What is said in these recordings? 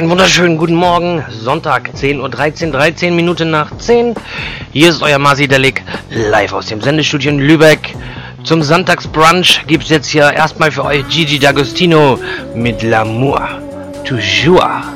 Einen wunderschönen guten Morgen. Sonntag, 10.13 Uhr, 13, 13 Minuten nach 10. Hier ist euer Masi Delik live aus dem Sendestudio in Lübeck. Zum Sonntagsbrunch gibt es jetzt hier erstmal für euch Gigi D'Agostino mit L'amour. Toujours.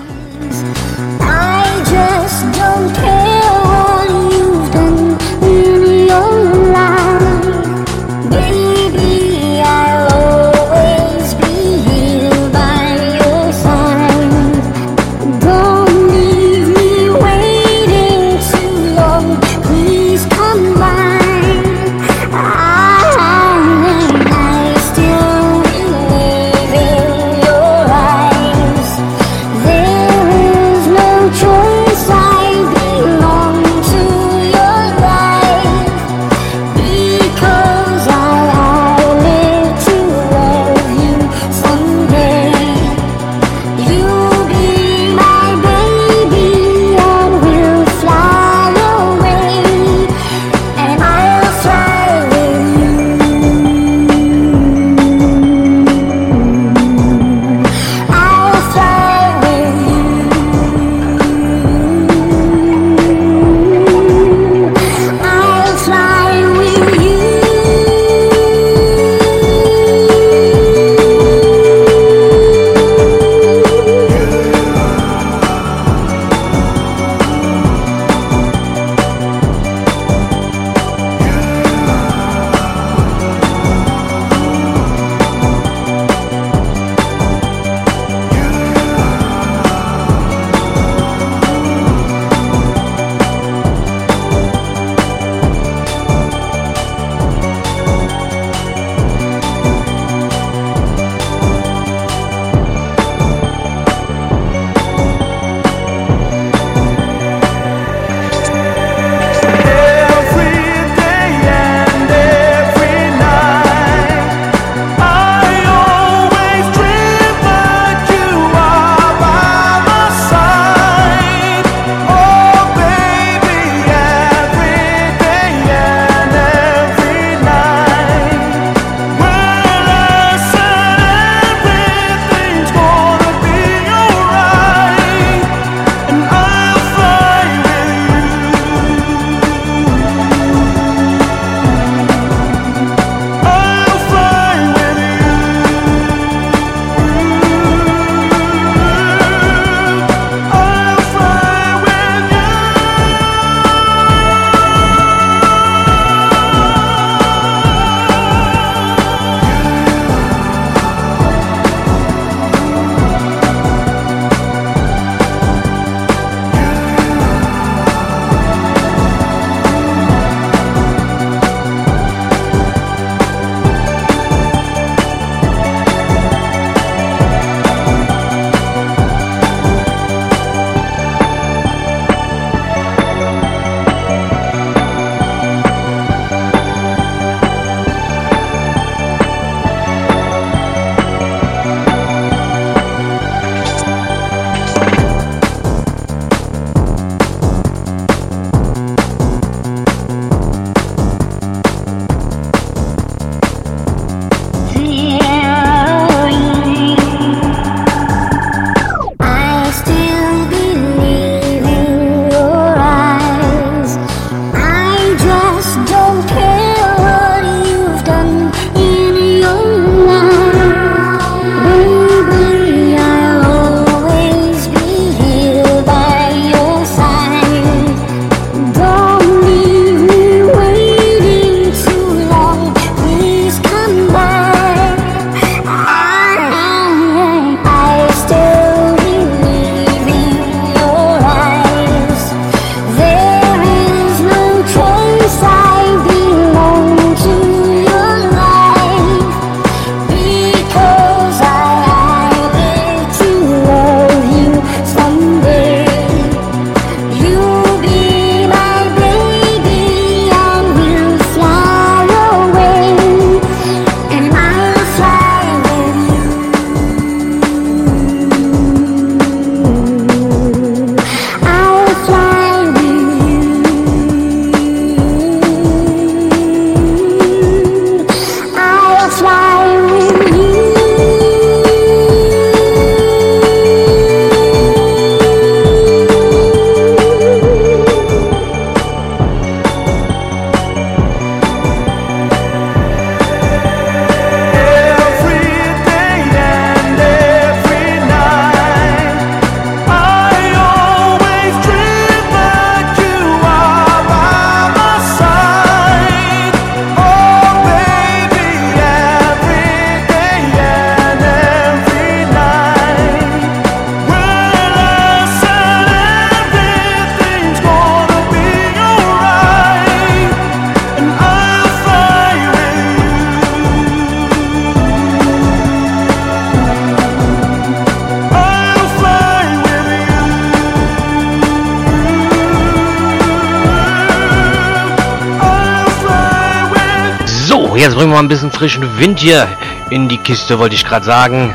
Ein bisschen frischen Wind hier in die Kiste, wollte ich gerade sagen.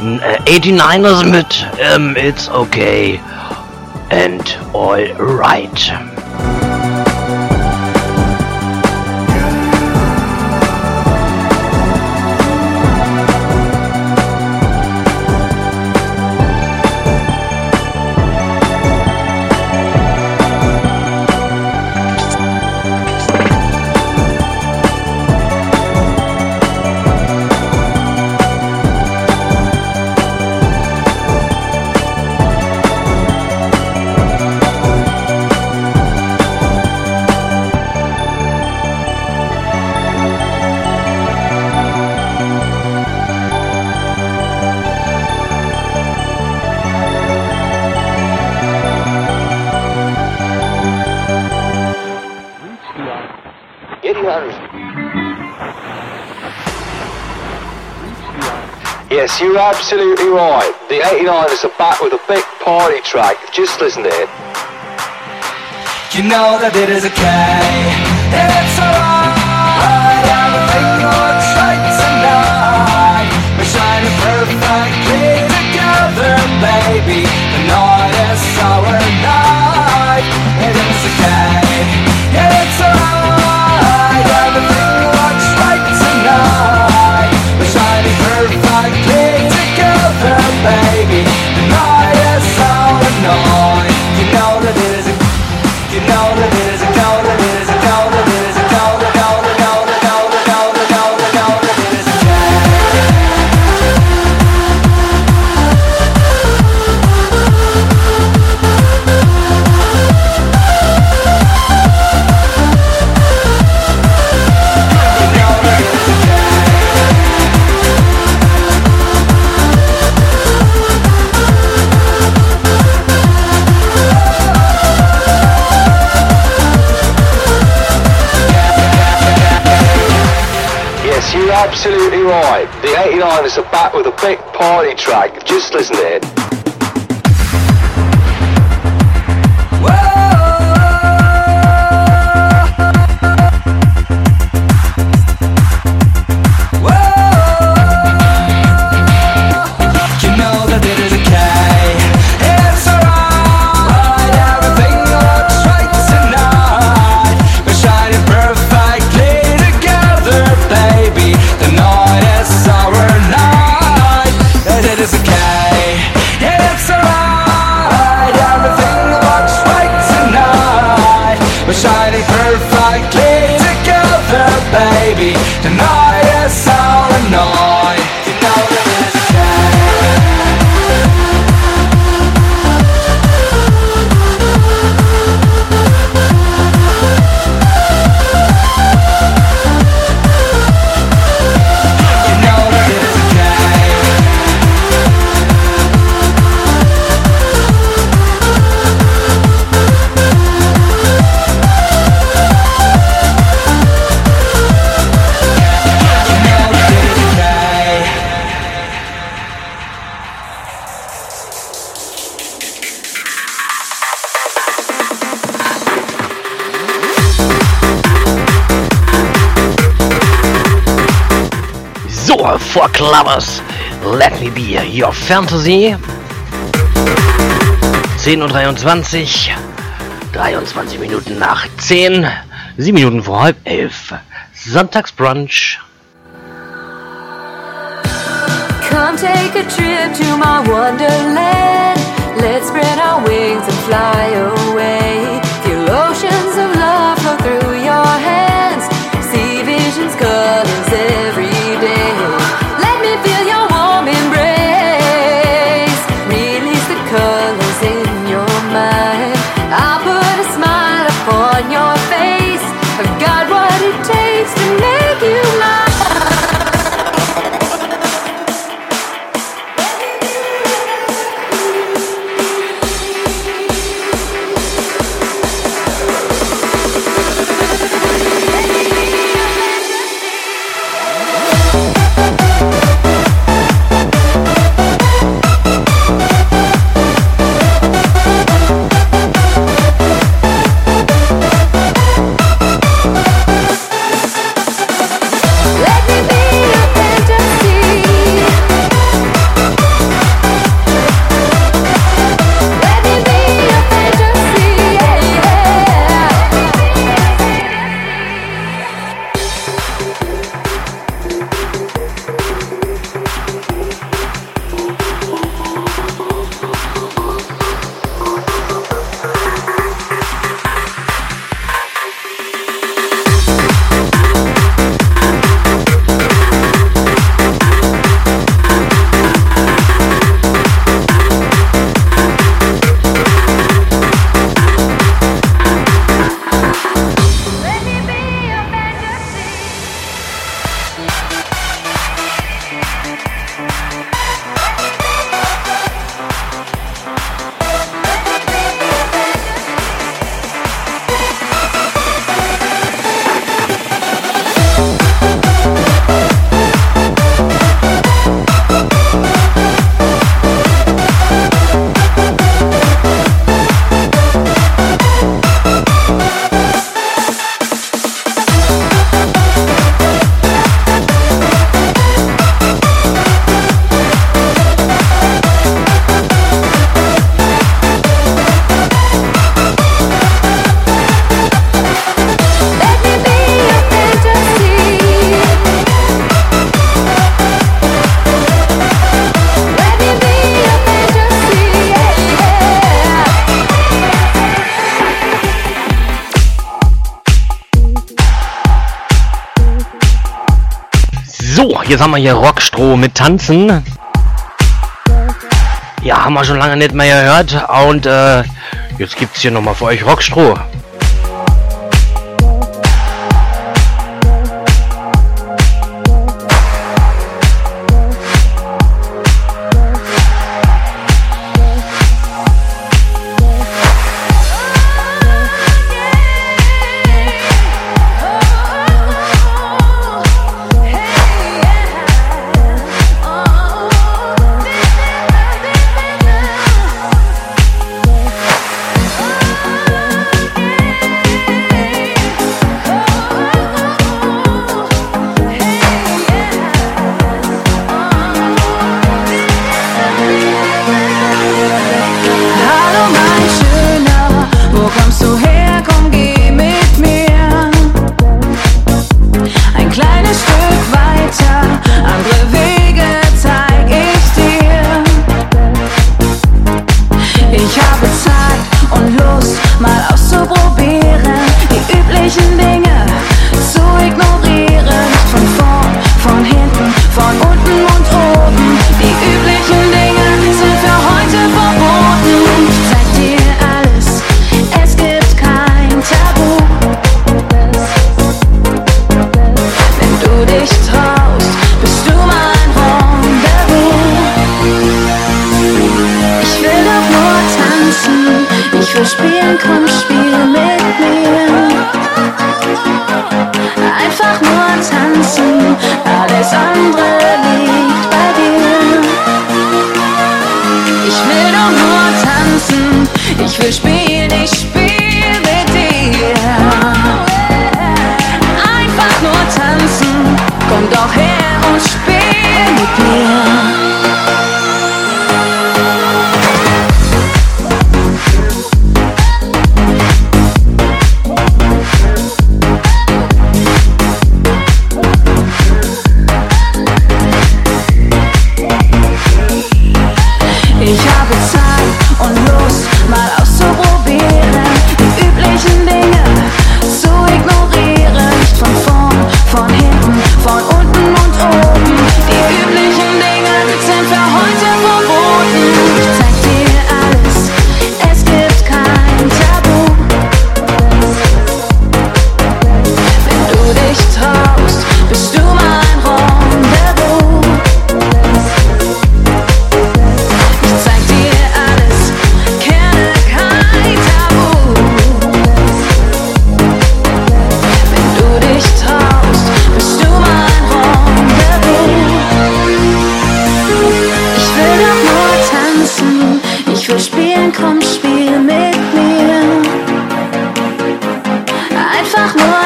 N- äh, 89ers mit ähm, It's Okay and All Right. Absolutely right. The 89ers are back with a big party track. Just listen to it. You know that it is okay. It's alright. Everything looks right tonight. We're shining perfectly together, baby. 89ers are back with a big party track. Just listen to it. Clubbers, let me be your fantasy. 10.23 Uhr, 23 Minuten nach 10, 7 Minuten vor halb 11. Sonntagsbrunch. Come take a trip to my wonderland. Let's spread our wings and fly away. jetzt haben wir hier Rockstroh mit Tanzen. Ja, haben wir schon lange nicht mehr gehört. Und äh, jetzt es hier nochmal für euch Rockstroh.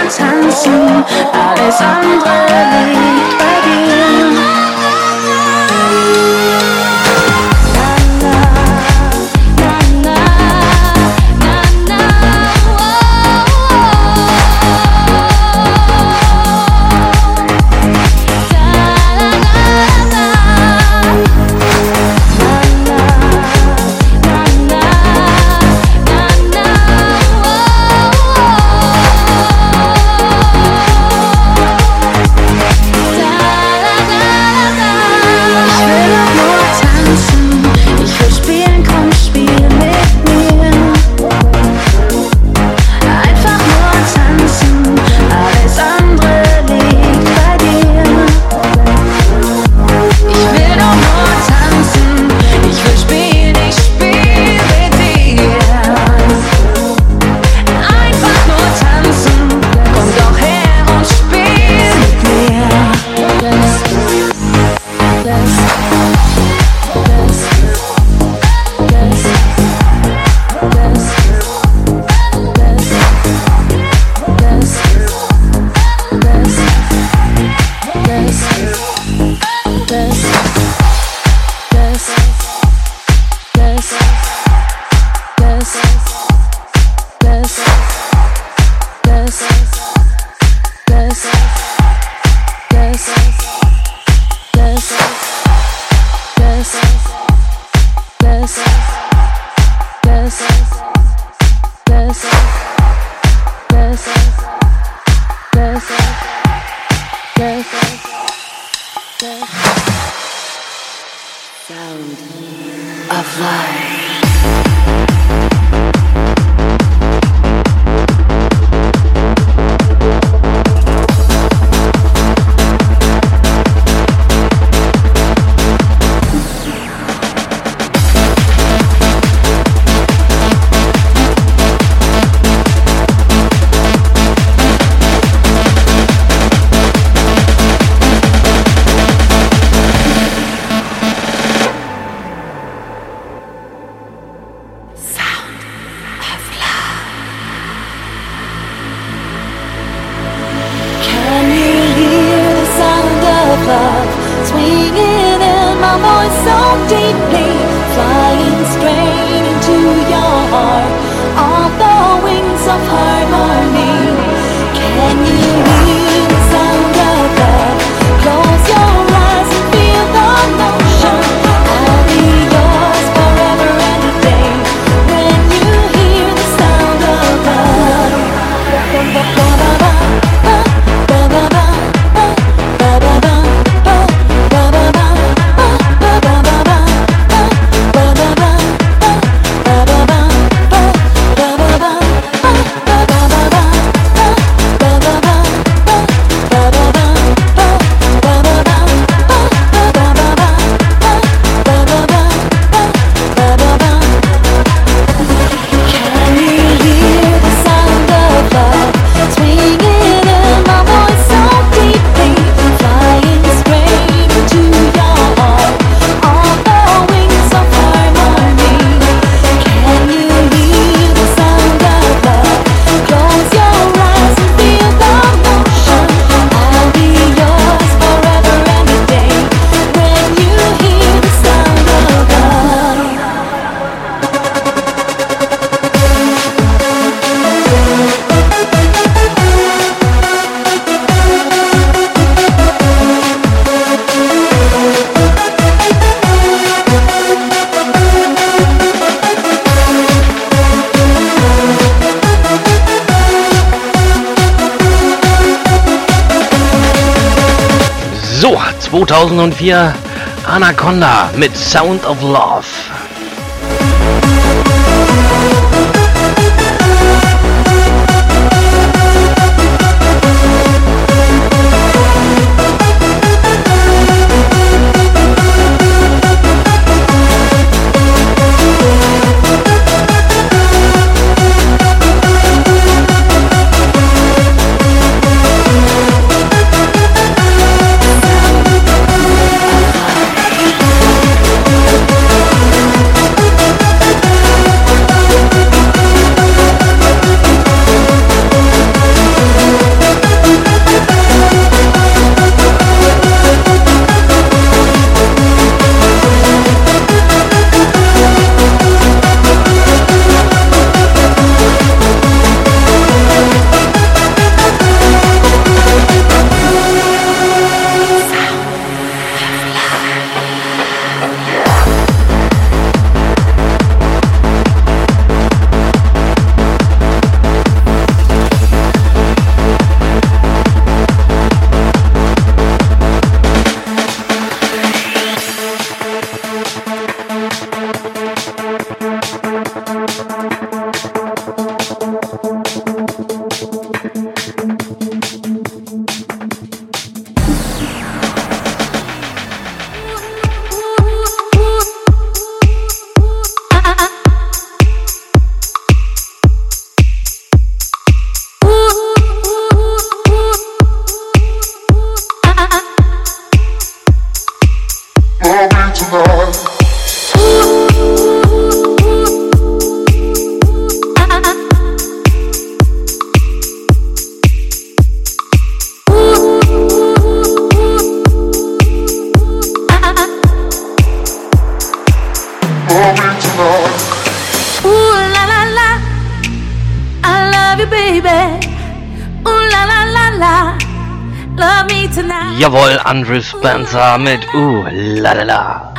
tanzen alles andere liegt 2004 Anaconda mit Sound of Love. Spencer mit Uh, la la la.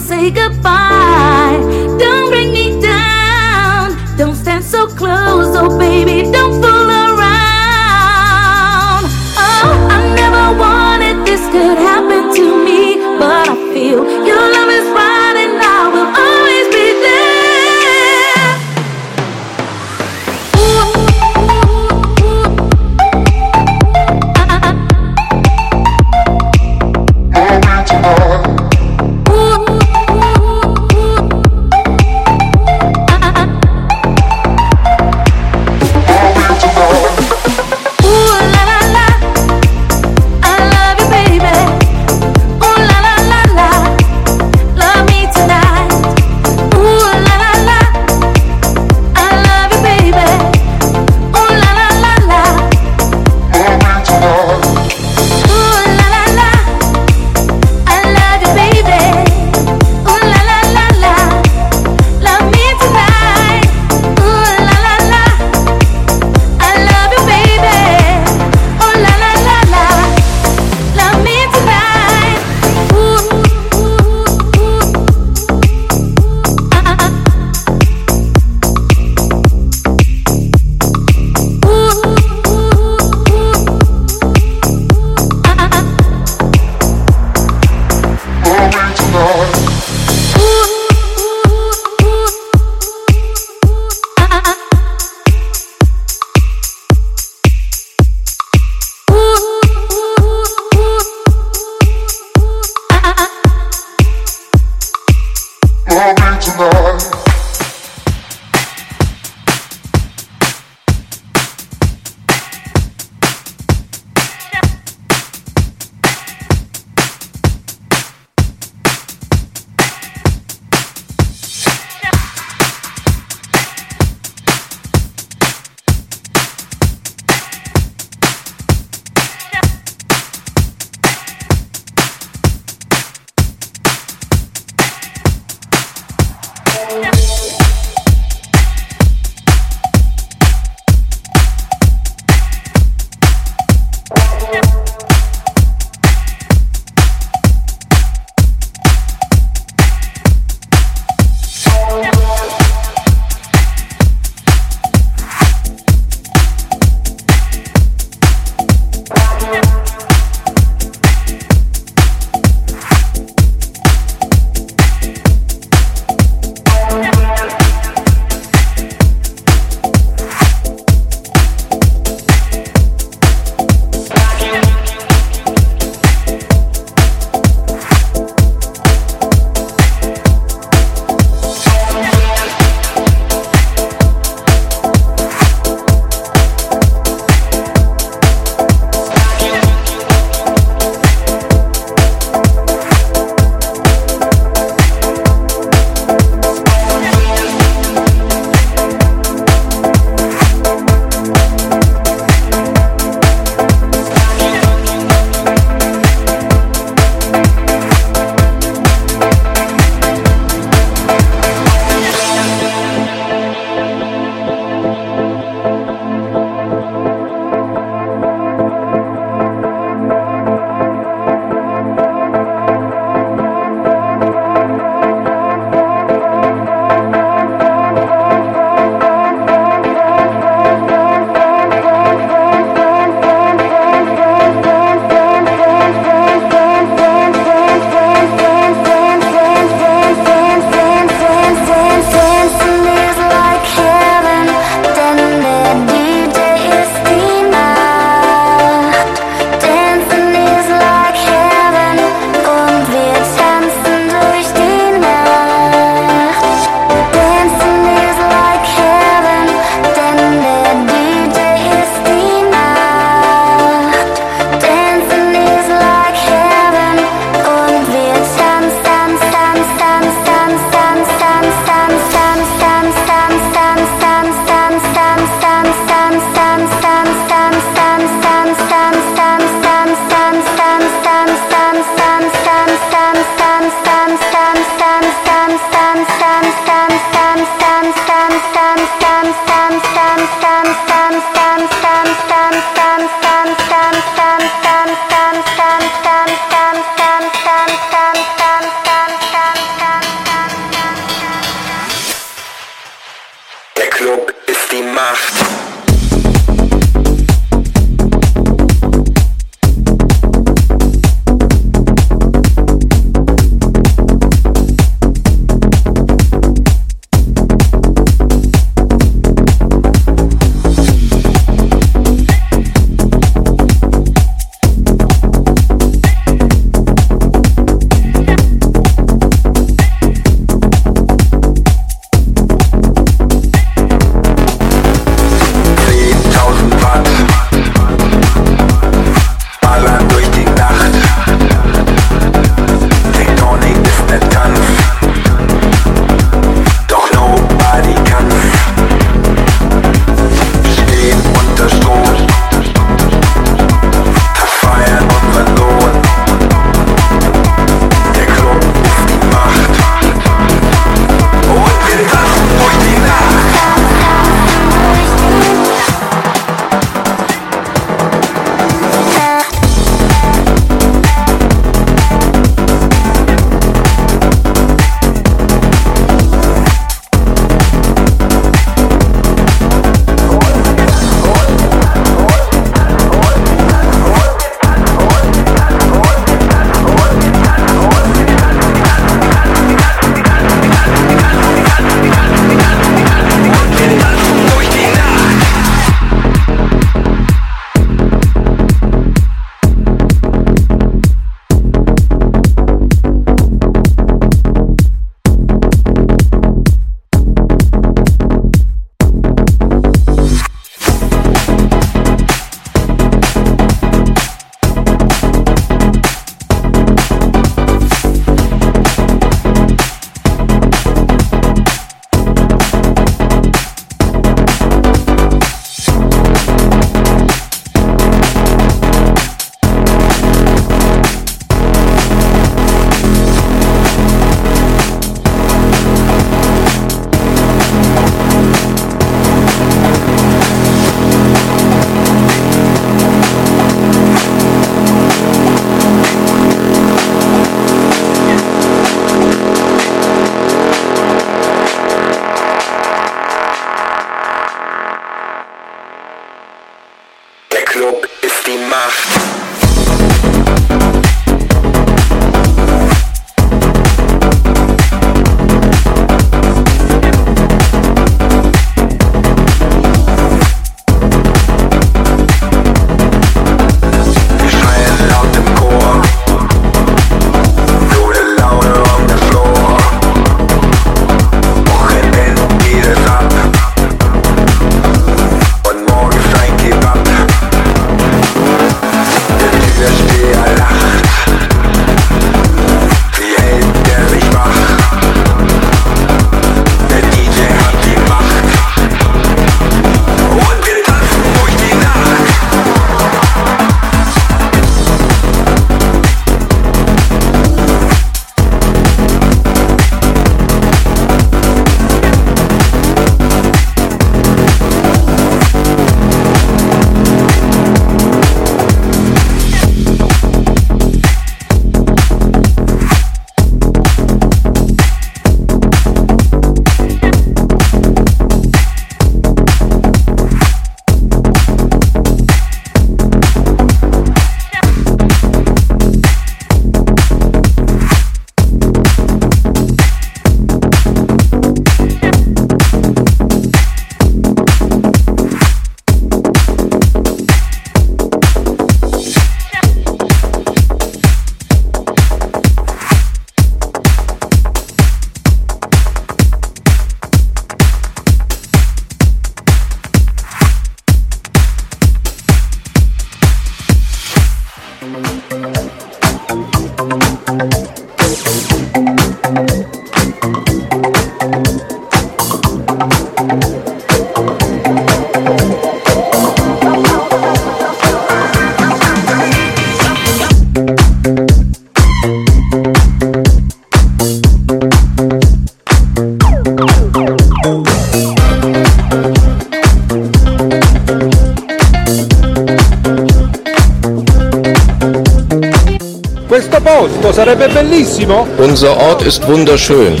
Unser Ort ist wunderschön,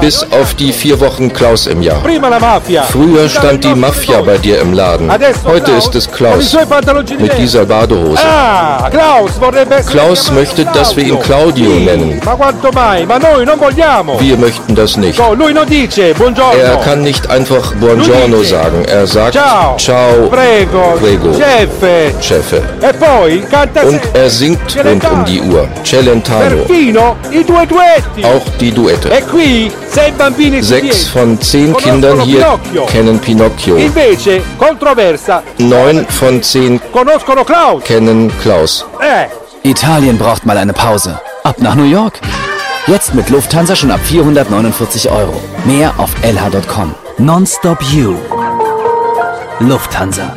bis auf die vier Wochen Klaus im Jahr. Früher stand die Mafia bei dir im Laden. Heute ist es Klaus mit dieser Badehose. Ah, Klaus möchte, dass wir ihn Claudio. Nennen. Wir möchten das nicht. Er kann nicht einfach Buongiorno sagen. Er sagt Ciao. Ciao, Prego. Prego. Chef. Chefe. E Und er singt rund um die Uhr. Celentano. Perfino i due duetti. Auch die Duette. E qui sei bambini Sechs von zehn Kindern hier Pinocchio. kennen Pinocchio. Invece, controversa, Neun von zehn conoscono Klaus. kennen Klaus. Eh, Italien braucht mal eine Pause. Ab nach New York. Jetzt mit Lufthansa schon ab 449 Euro. Mehr auf lh.com. Nonstop You. Lufthansa.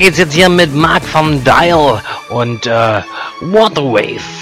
Geht's jetzt hier mit Mark vom Dial und äh, Waterwave.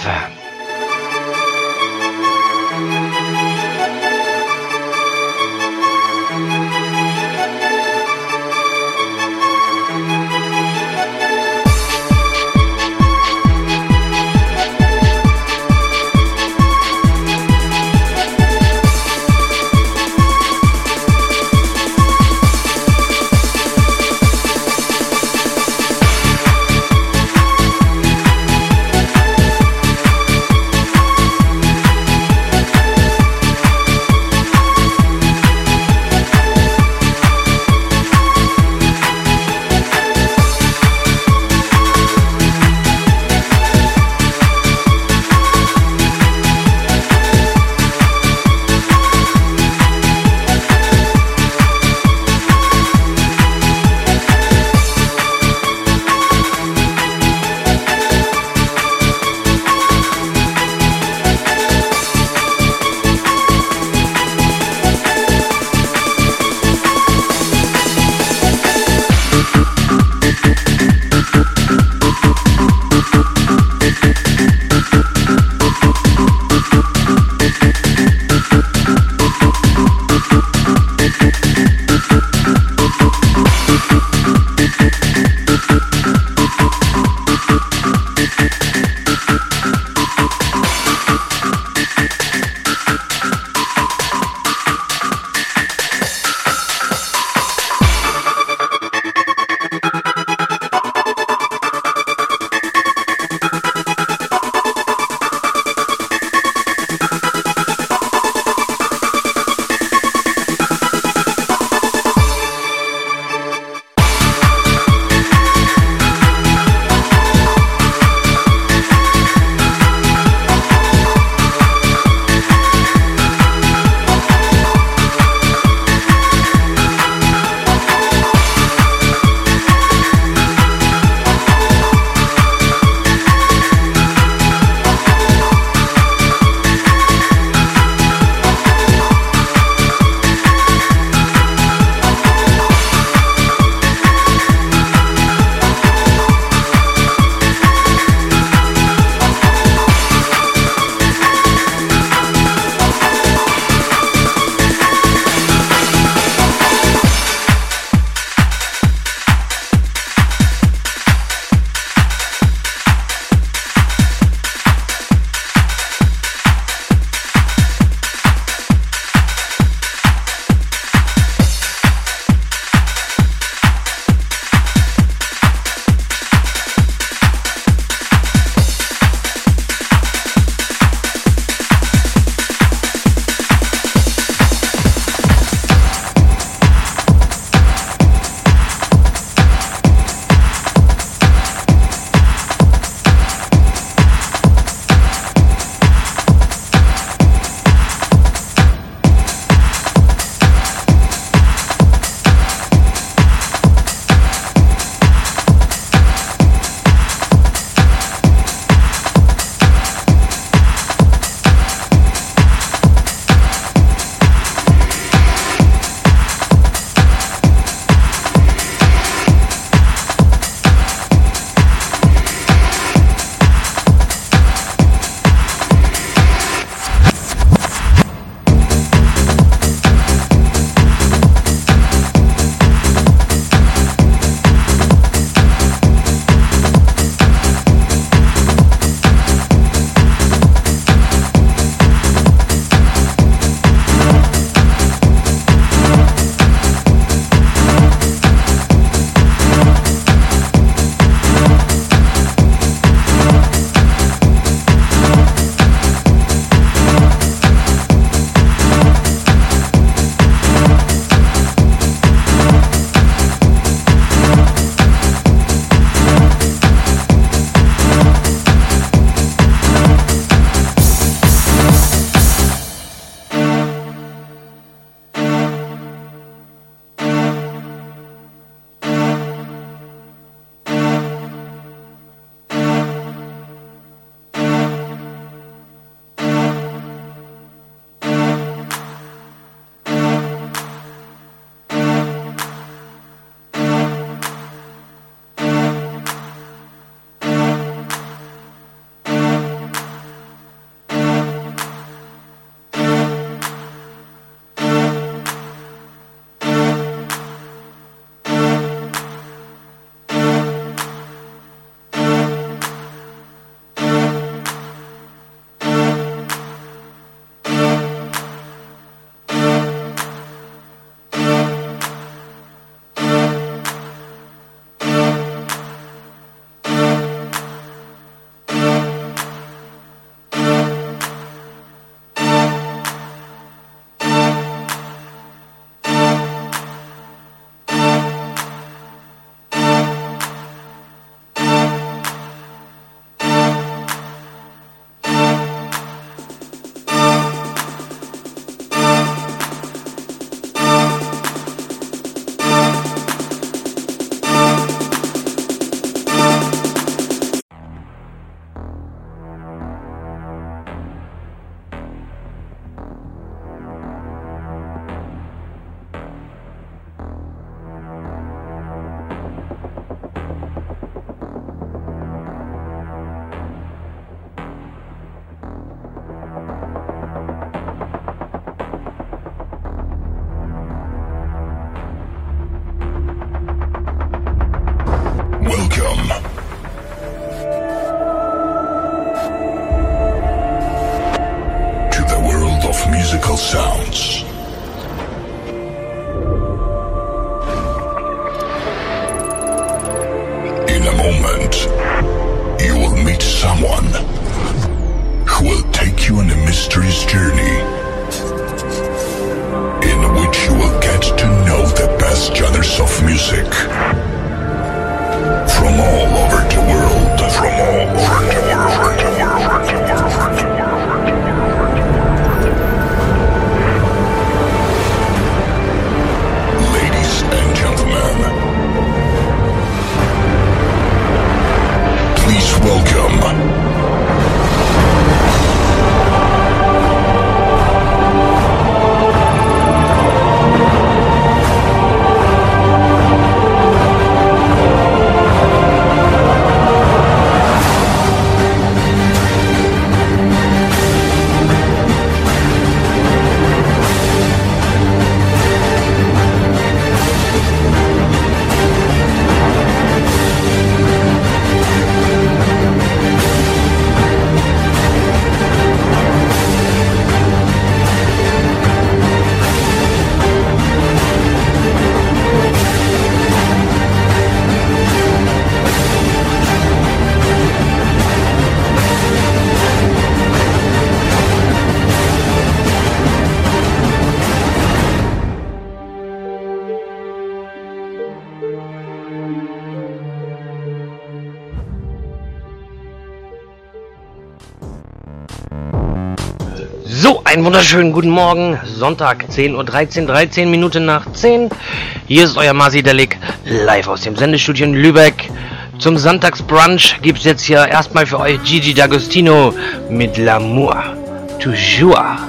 Einen wunderschönen guten Morgen. Sonntag, 10.13 Uhr, 13, Minuten nach 10. Hier ist euer Masi Delik live aus dem Sendestudio in Lübeck. Zum Sonntagsbrunch gibt es jetzt hier erstmal für euch Gigi D'Agostino mit L'amour toujours.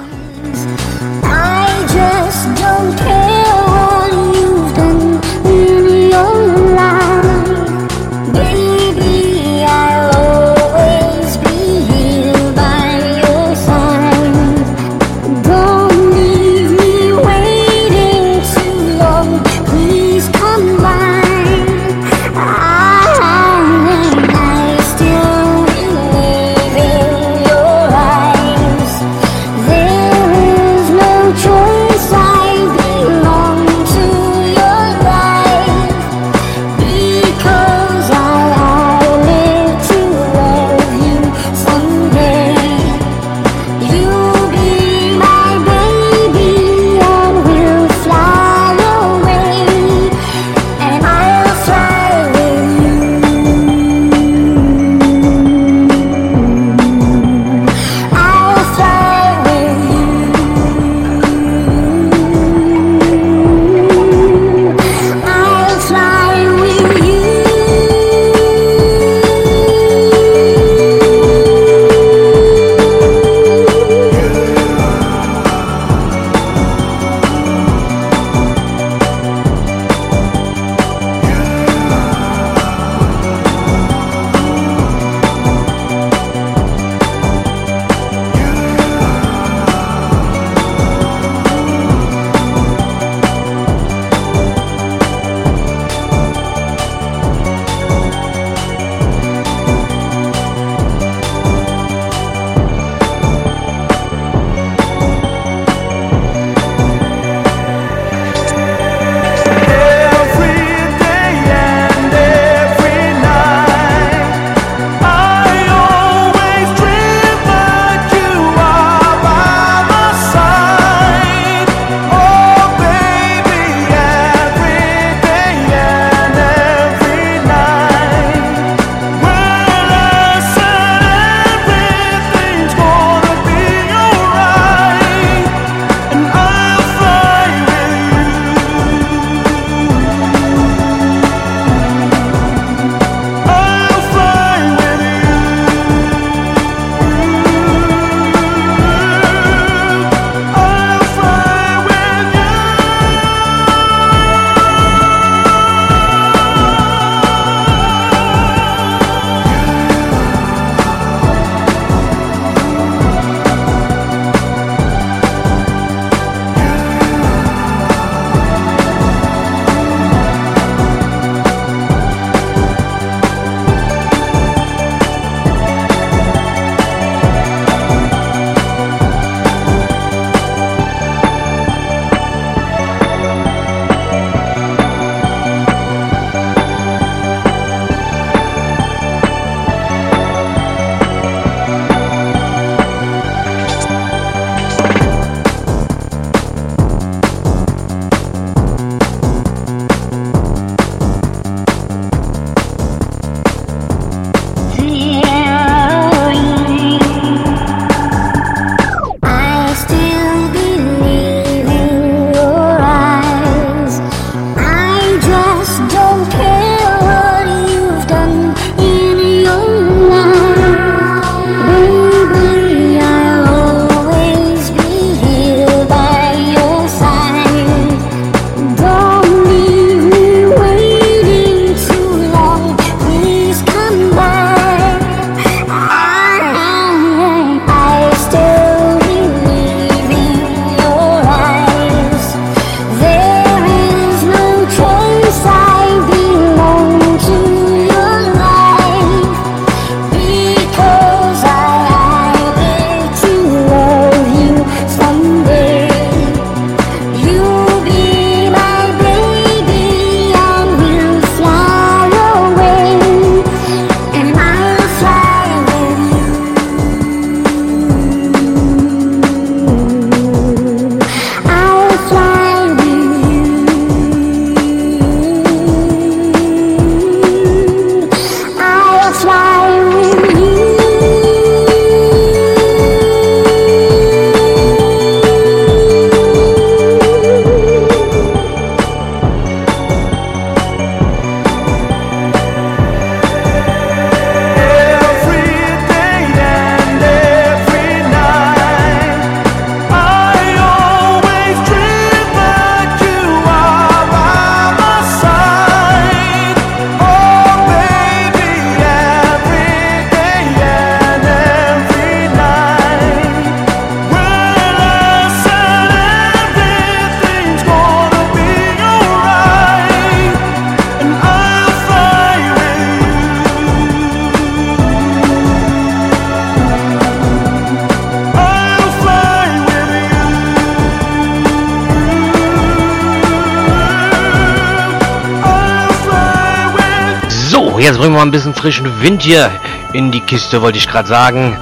Mal ein bisschen frischen Wind hier in die Kiste, wollte ich gerade sagen.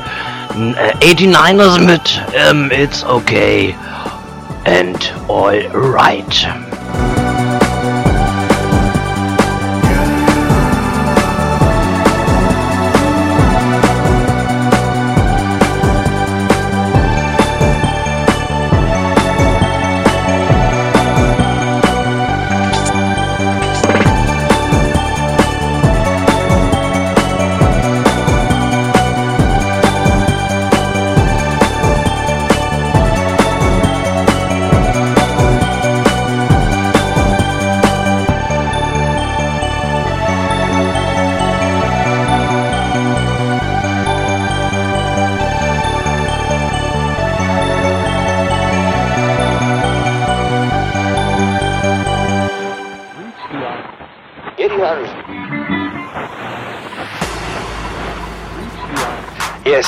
Äh, 89ers mit ähm, It's Okay and All Right.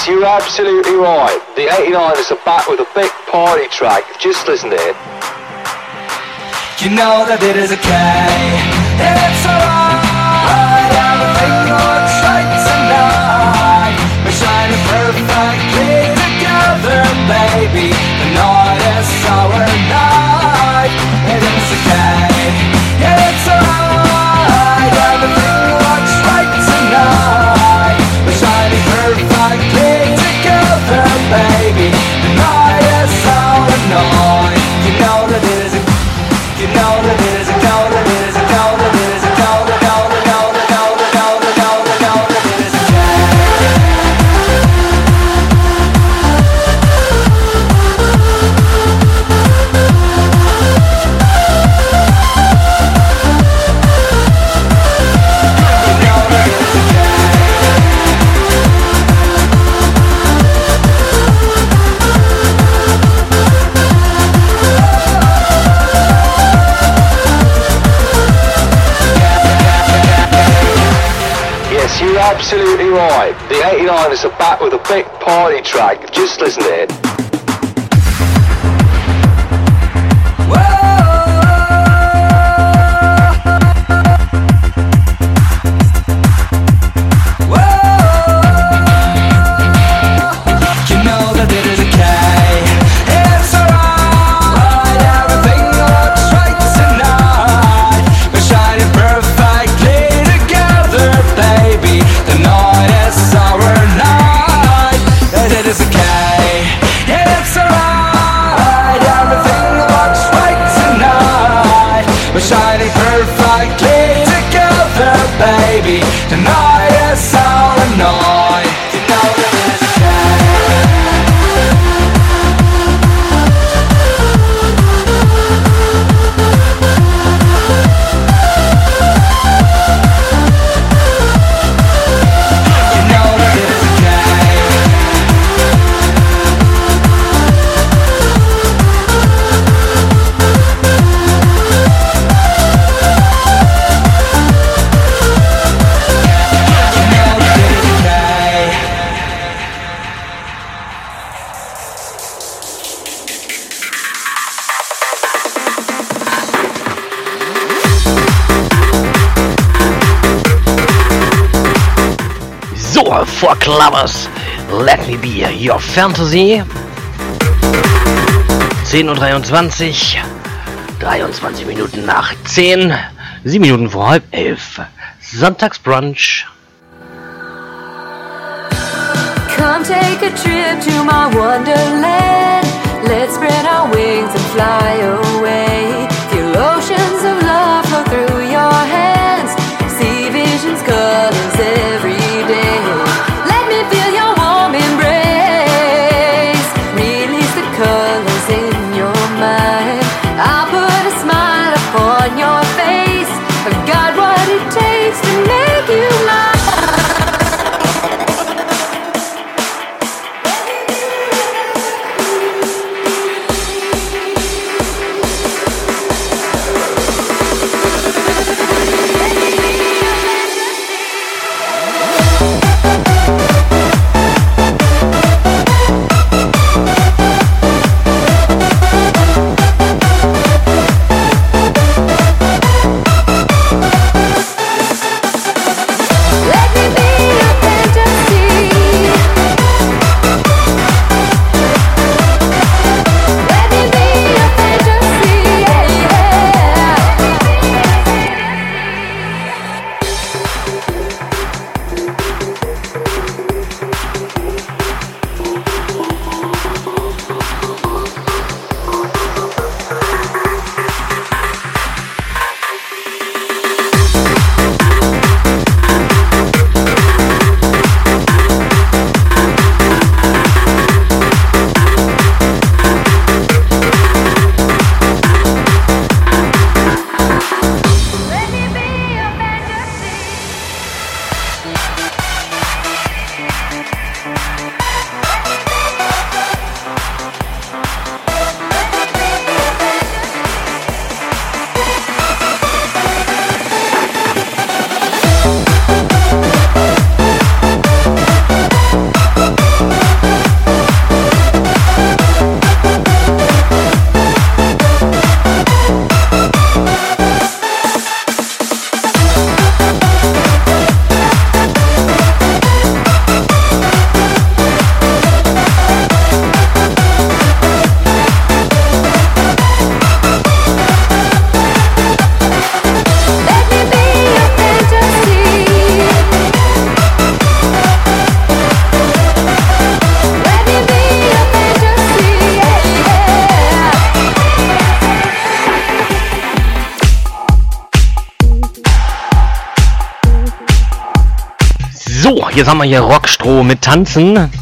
Yes, you're absolutely right. The 89ers are back with a big party track. Just listen to it. You know that it is okay. It's alright. Everything looks right tonight. We're shining perfectly together, baby. The night is our baby. The night is our night. You know that it is you know that it is 89. The 89 is a back with a big party track. Just listen to it. For Clovers, let me be your fantasy. 10.23 Uhr, 23 Minuten nach 10, 7 Minuten vor halb 11. Sonntagsbrunch. Come take a trip to my wonderland. Let's spread our wings and fly away. jetzt haben wir hier Rockstroh mit Tanzen.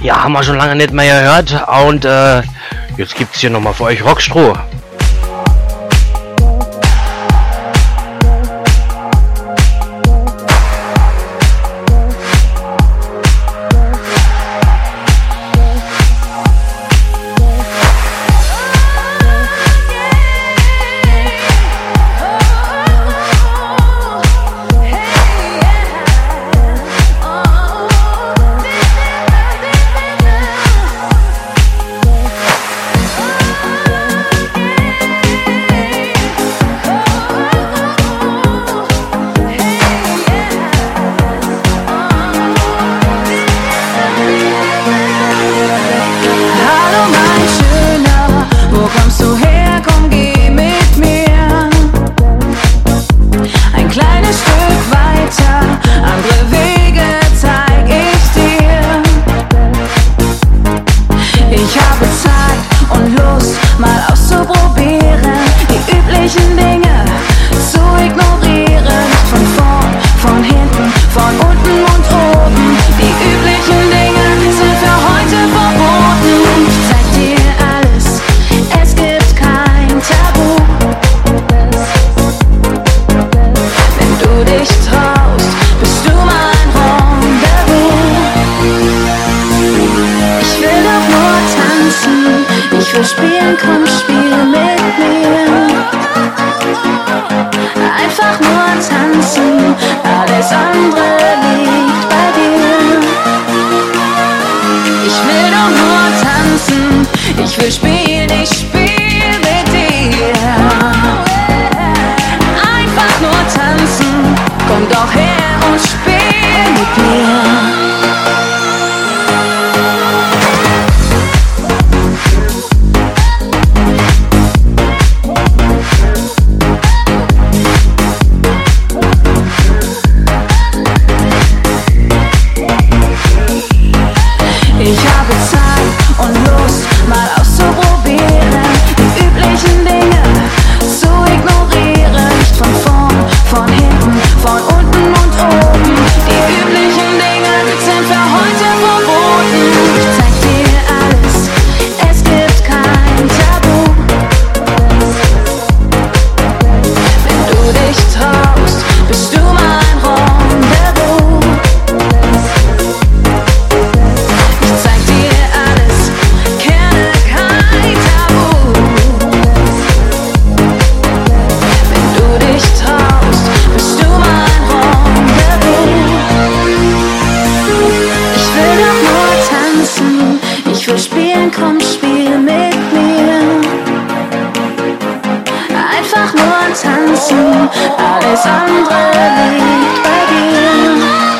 Ja, haben wir schon lange nicht mehr gehört. Und äh, jetzt es hier nochmal für euch Rockstroh. tanzen, alles andere liegt bei dir.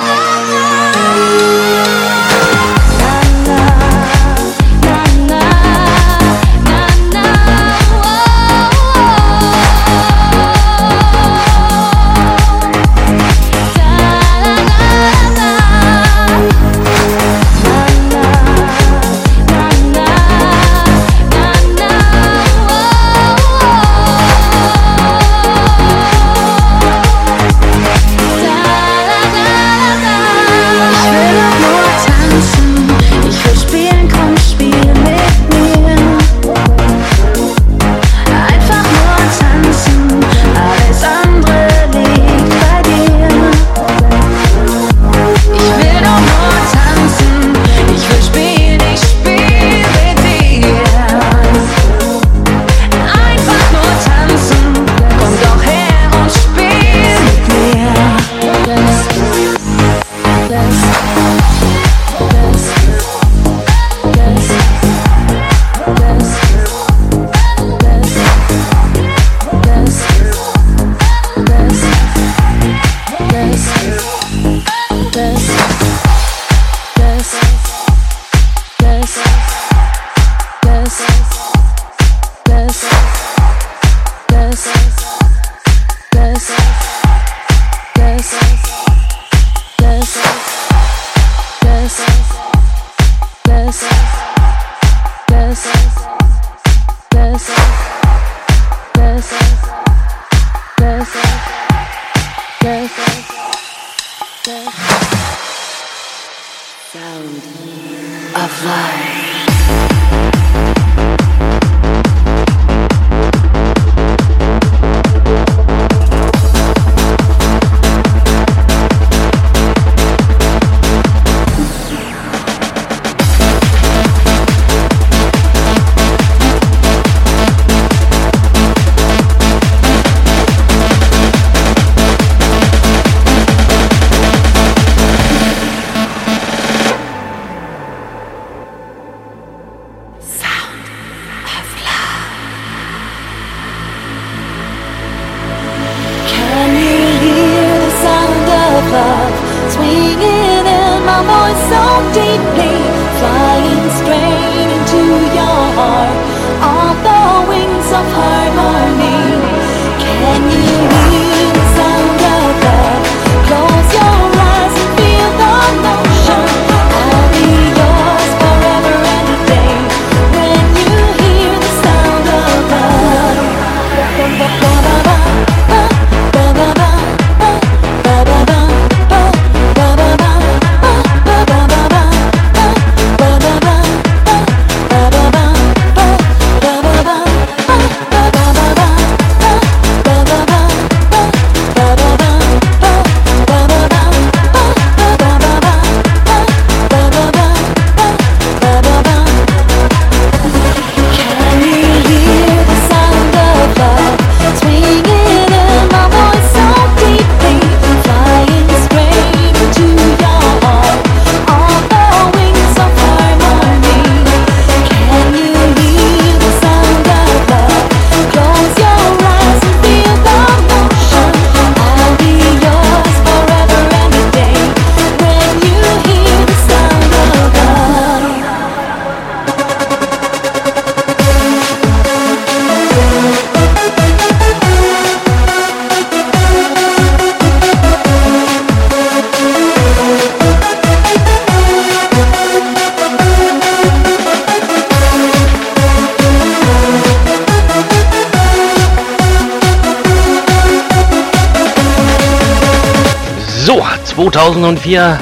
2004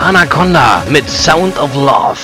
Anaconda mit Sound of Love.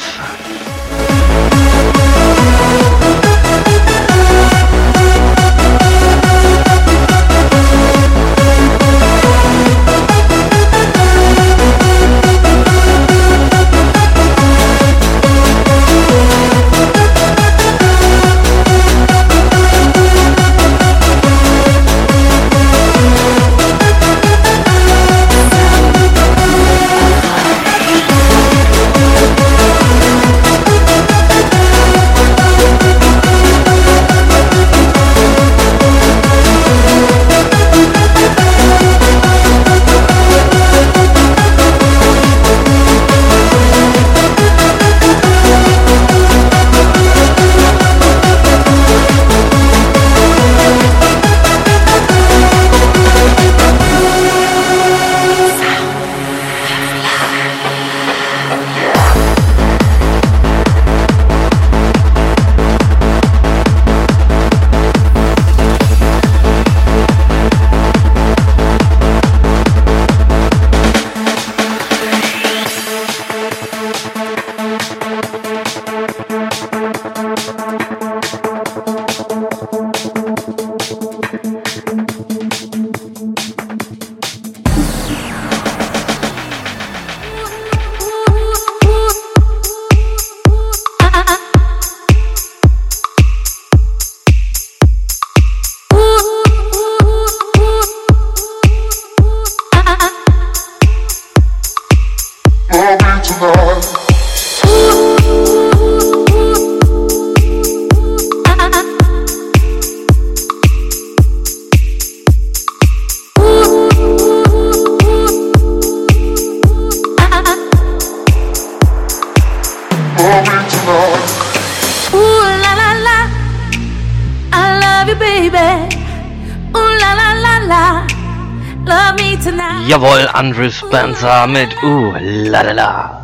Ahmed. Ooh, la la la.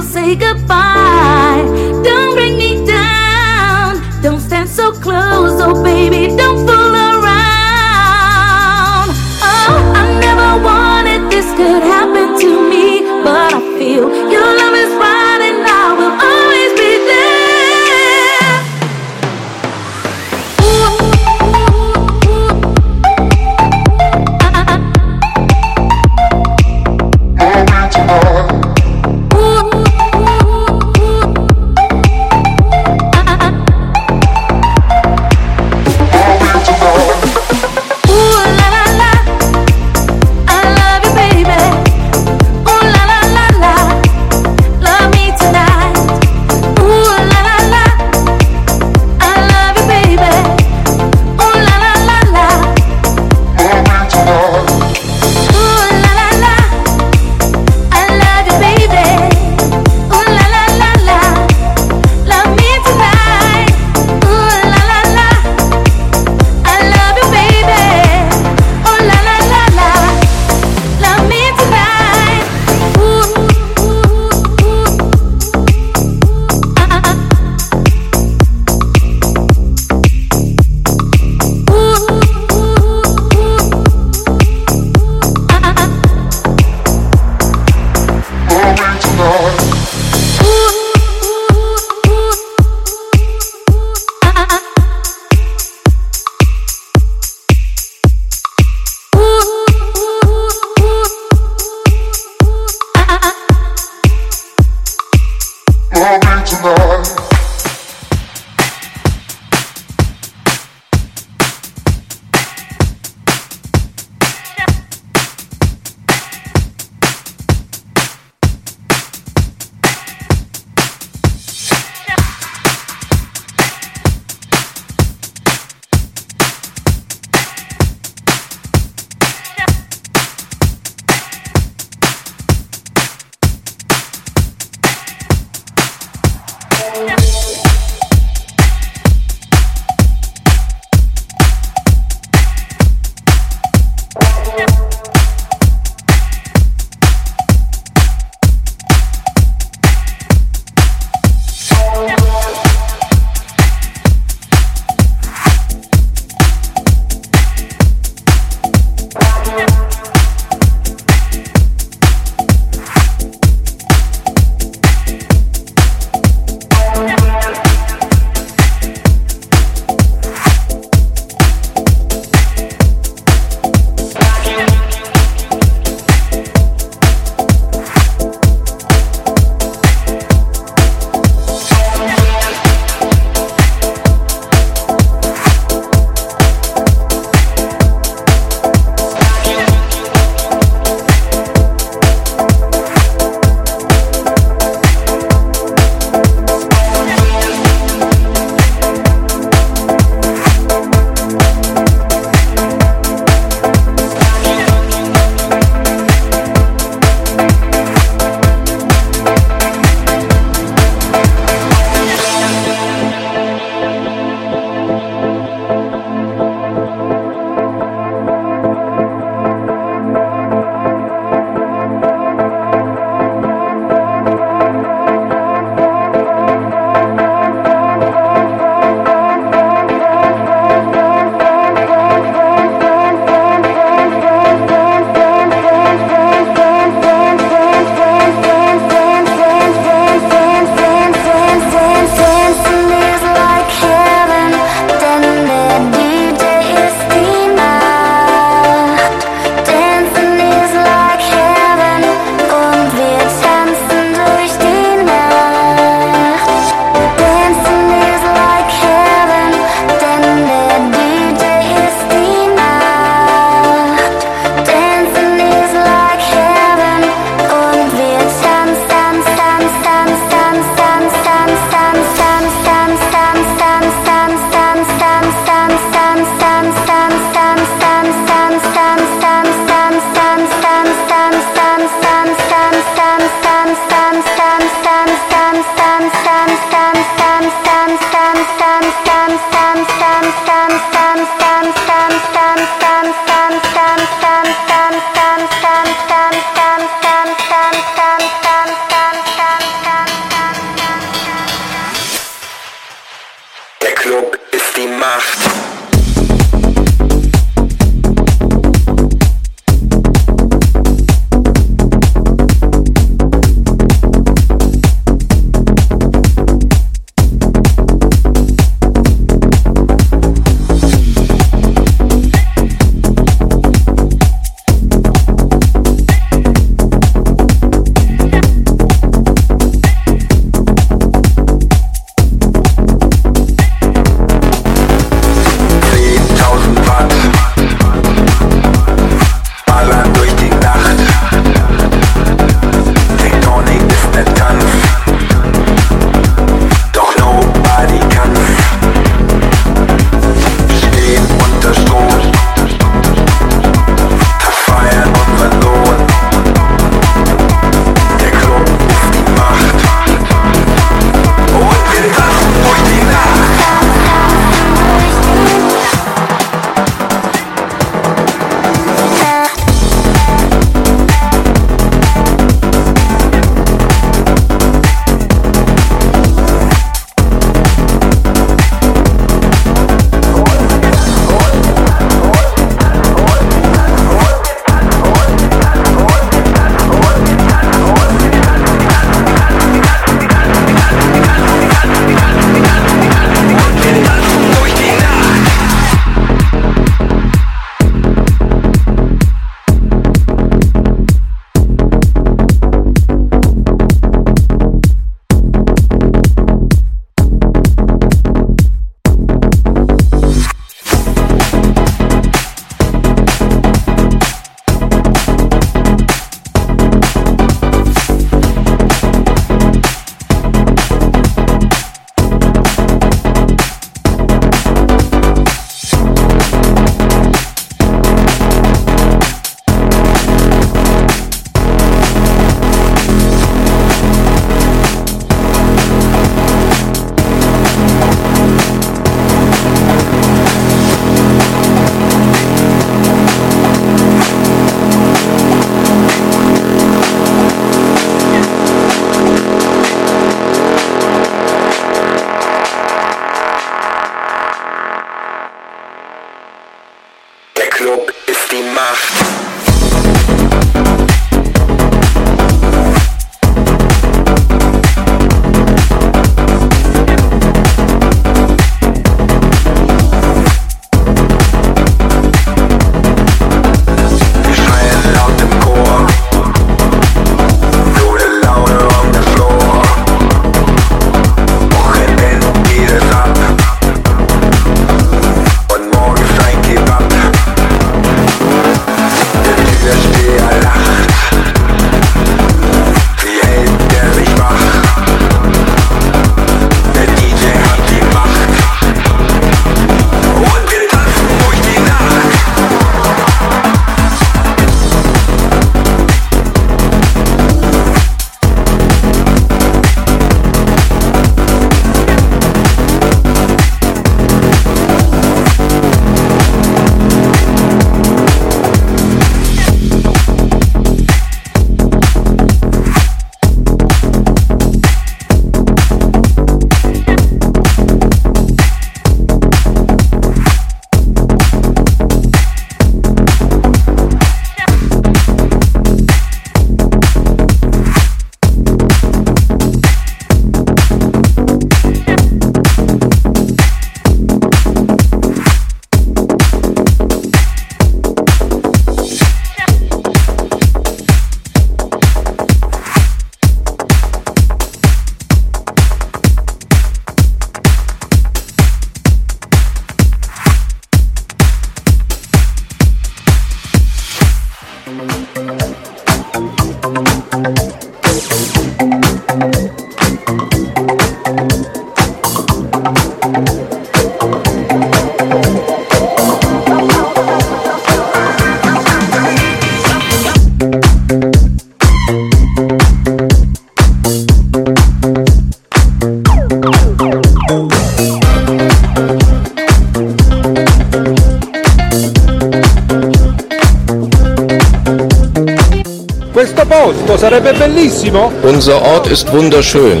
Unser Ort ist wunderschön.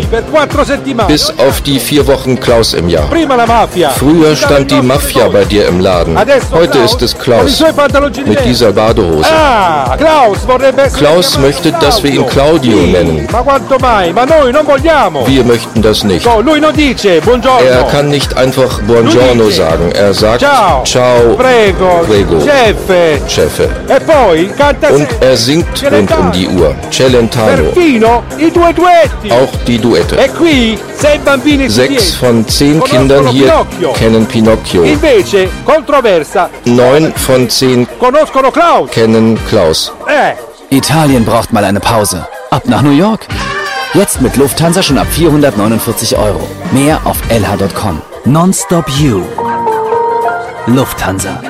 Bis auf die vier Wochen Klaus im Jahr. Früher stand die Mafia bei dir im Laden. Heute ist es Klaus mit dieser Badehose. Ah, Klaus möchte, dass wir ihn Claudio. Nennen. Wir möchten das nicht. Buongiorno. Er kann nicht einfach Buongiorno sagen. Er sagt Ciao. Ciao, Prego. Prego. Chefe. Chefe. E Und er singt rund um die Uhr. Celentano. Auch die Duette. Sechs von zehn Kindern hier kennen Pinocchio. Neun von zehn kennen Klaus. Eh, Italien braucht mal eine Pause. Ab nach New York. Jetzt mit Lufthansa schon ab 449 Euro. Mehr auf lh.com. Nonstop You. Lufthansa.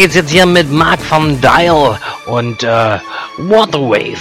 Geht's jetzt hier mit Mark vom Dial und äh, Waterwave.